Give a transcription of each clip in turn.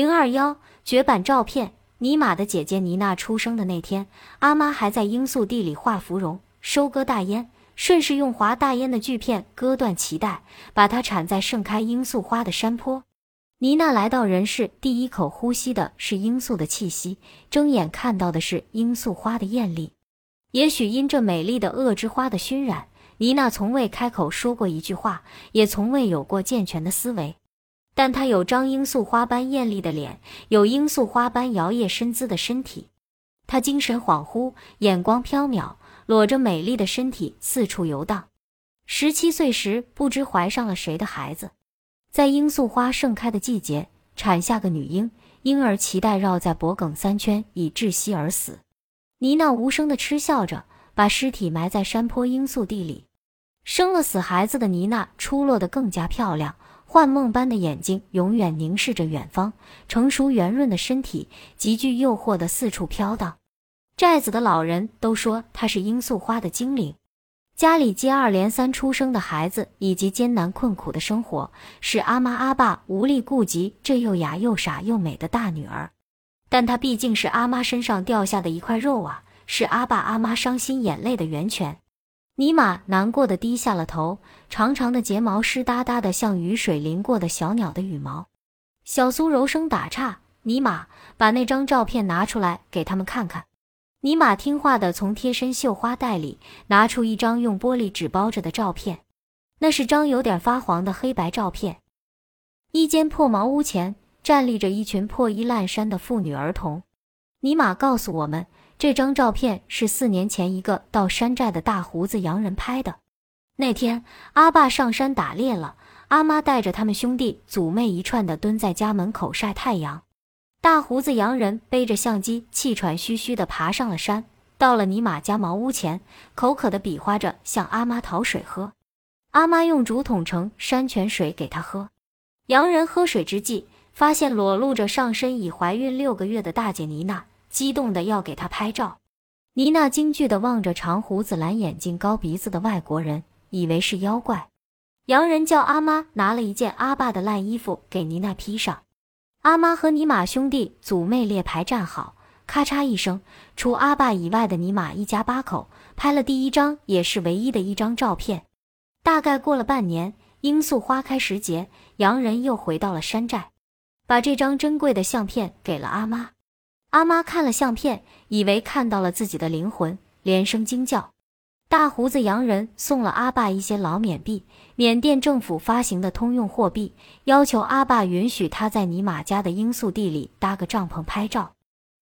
零二幺绝版照片。尼玛的姐姐妮娜出生的那天，阿妈还在罂粟地里画芙蓉、收割大烟，顺势用划大烟的锯片割断脐带，把它铲在盛开罂粟花的山坡。妮娜来到人世，第一口呼吸的是罂粟的气息，睁眼看到的是罂粟花的艳丽。也许因这美丽的恶之花的熏染，妮娜从未开口说过一句话，也从未有过健全的思维。但她有张罂粟花般艳丽的脸，有罂粟花般摇曳身姿的身体。她精神恍惚，眼光飘渺，裸着美丽的身体四处游荡。十七岁时，不知怀上了谁的孩子，在罂粟花盛开的季节，产下个女婴，婴儿脐带绕在脖颈三圈，已窒息而死。妮娜无声地嗤笑着，把尸体埋在山坡罂粟地里。生了死孩子的妮娜，出落得更加漂亮。幻梦般的眼睛永远凝视着远方，成熟圆润的身体极具诱惑的四处飘荡。寨子的老人都说她是罂粟花的精灵。家里接二连三出生的孩子以及艰难困苦的生活，使阿妈阿爸无力顾及这又哑又傻又美的大女儿。但她毕竟是阿妈身上掉下的一块肉啊，是阿爸阿妈伤心眼泪的源泉。尼玛难过的低下了头，长长的睫毛湿哒哒的，像雨水淋过的小鸟的羽毛。小苏柔声打岔：“尼玛，把那张照片拿出来给他们看看。”尼玛听话的从贴身绣花袋里拿出一张用玻璃纸包着的照片，那是张有点发黄的黑白照片。一间破茅屋前站立着一群破衣烂衫的妇女儿童。尼玛告诉我们。这张照片是四年前一个到山寨的大胡子洋人拍的。那天，阿爸上山打猎了，阿妈带着他们兄弟祖妹一串的蹲在家门口晒太阳。大胡子洋人背着相机，气喘吁吁地爬上了山，到了尼玛家茅屋前，口渴地比划着向阿妈讨水喝。阿妈用竹筒盛山泉水给他喝。洋人喝水之际，发现裸露着上身已怀孕六个月的大姐妮娜。激动的要给他拍照，妮娜惊惧的望着长胡子、蓝眼睛、高鼻子的外国人，以为是妖怪。洋人叫阿妈拿了一件阿爸的烂衣服给妮娜披上。阿妈和尼玛兄弟祖妹列排站好，咔嚓一声，除阿爸以外的尼玛一家八口拍了第一张，也是唯一的一张照片。大概过了半年，罂粟花开时节，洋人又回到了山寨，把这张珍贵的相片给了阿妈。阿妈看了相片，以为看到了自己的灵魂，连声惊叫。大胡子洋人送了阿爸一些老缅币，缅甸政府发行的通用货币，要求阿爸允许他在尼玛家的罂粟地里搭个帐篷拍照。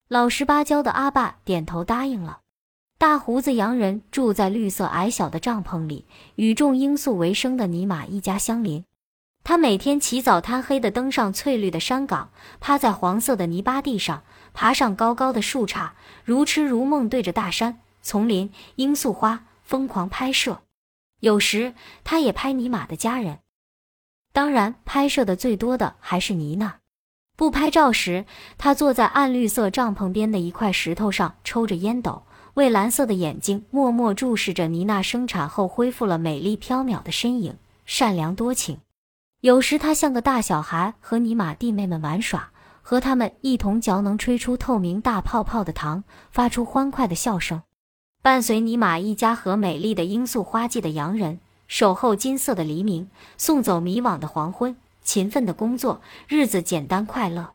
老实巴交的阿爸点头答应了。大胡子洋人住在绿色矮小的帐篷里，与种罂粟为生的尼玛一家相邻。他每天起早贪黑地登上翠绿的山岗，趴在黄色的泥巴地上，爬上高高的树杈，如痴如梦对着大山、丛林、罂粟花疯狂拍摄。有时他也拍尼玛的家人，当然拍摄的最多的还是妮娜。不拍照时，他坐在暗绿色帐篷边的一块石头上，抽着烟斗，蔚蓝色的眼睛默默注视着妮娜生产后恢复了美丽飘渺的身影，善良多情。有时他像个大小孩，和尼玛弟妹们玩耍，和他们一同嚼能吹出透明大泡泡的糖，发出欢快的笑声。伴随尼玛一家和美丽的罂粟花季的洋人，守候金色的黎明，送走迷惘的黄昏，勤奋的工作，日子简单快乐。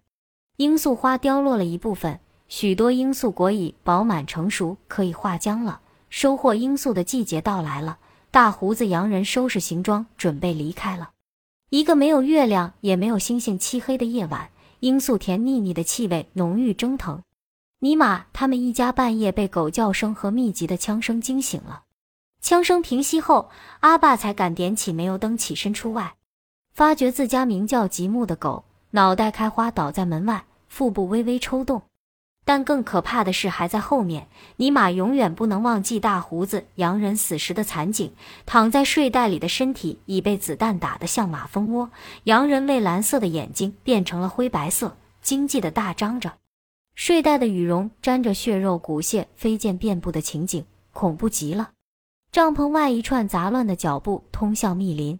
罂粟花凋落了一部分，许多罂粟果已饱满成熟，可以化浆了。收获罂粟的季节到来了，大胡子洋人收拾行装，准备离开了。一个没有月亮也没有星星、漆黑的夜晚，罂粟田腻腻的气味浓郁蒸腾。尼玛他们一家半夜被狗叫声和密集的枪声惊醒了。枪声平息后，阿爸才敢点起煤油灯，起身出外，发觉自家名叫吉木的狗脑袋开花倒在门外，腹部微微抽动。但更可怕的事还在后面。尼玛永远不能忘记大胡子洋人死时的惨景：躺在睡袋里的身体已被子弹打得像马蜂窝，洋人蔚蓝色的眼睛变成了灰白色，惊悸的大张着。睡袋的羽绒沾着血肉，骨屑飞溅遍布的情景，恐怖极了。帐篷外一串杂乱的脚步通向密林，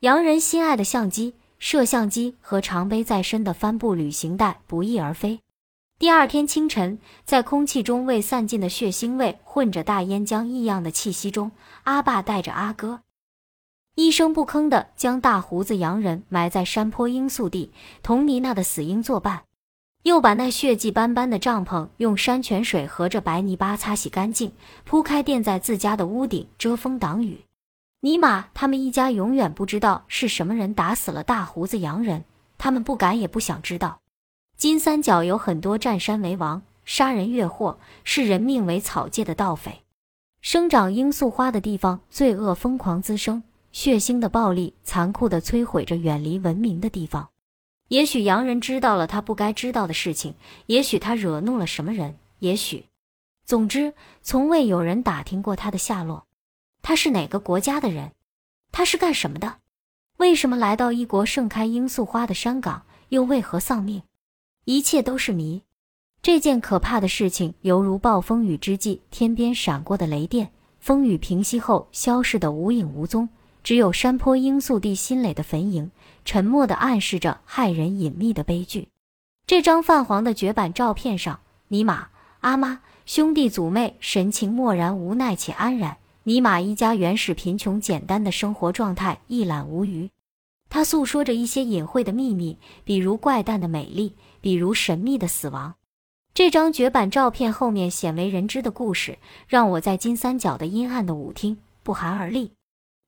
洋人心爱的相机。摄像机和常背在身的帆布旅行袋不翼而飞。第二天清晨，在空气中未散尽的血腥味混着大烟浆异样的气息中，阿爸带着阿哥，一声不吭地将大胡子洋人埋在山坡罂粟地，同妮娜的死婴作伴，又把那血迹斑斑的帐篷用山泉水和着白泥巴擦洗干净，铺开垫在自家的屋顶遮风挡雨。尼玛，他们一家永远不知道是什么人打死了大胡子洋人，他们不敢也不想知道。金三角有很多占山为王、杀人越货、视人命为草芥的盗匪。生长罂粟花的地方，罪恶疯狂滋生，血腥的暴力残酷地摧毁着远离文明的地方。也许洋人知道了他不该知道的事情，也许他惹怒了什么人，也许……总之，从未有人打听过他的下落。他是哪个国家的人？他是干什么的？为什么来到一国盛开罂粟花的山岗，又为何丧命？一切都是谜。这件可怕的事情犹如暴风雨之际天边闪过的雷电，风雨平息后消失得无影无踪，只有山坡罂粟地新垒的坟茔，沉默地暗示着骇人隐秘的悲剧。这张泛黄的绝版照片上，尼玛、阿妈、兄弟祖妹神情漠然、无奈且安然。尼玛一家原始贫穷简单的生活状态一览无余。他诉说着一些隐晦的秘密，比如怪诞的美丽。比如神秘的死亡，这张绝版照片后面鲜为人知的故事，让我在金三角的阴暗的舞厅不寒而栗。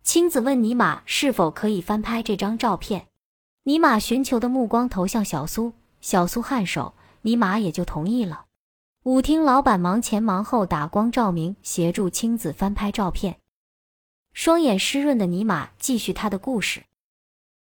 青子问尼玛是否可以翻拍这张照片，尼玛寻求的目光投向小苏，小苏颔首，尼玛也就同意了。舞厅老板忙前忙后打光照明，协助青子翻拍照片。双眼湿润的尼玛继续他的故事。